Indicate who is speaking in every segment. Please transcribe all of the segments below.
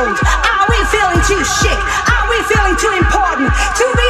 Speaker 1: owned? Are
Speaker 2: we feeling too chic? Are we feeling too important to
Speaker 1: be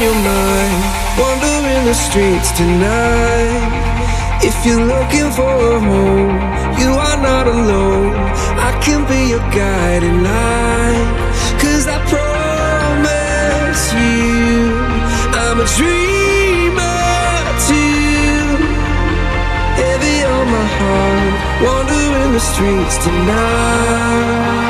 Speaker 1: your mind. Wandering the streets tonight. If you're looking for a home, you are not alone. I can be your guiding light. Cause I promise you, I'm a dreamer too. Heavy on my heart, wandering the streets tonight.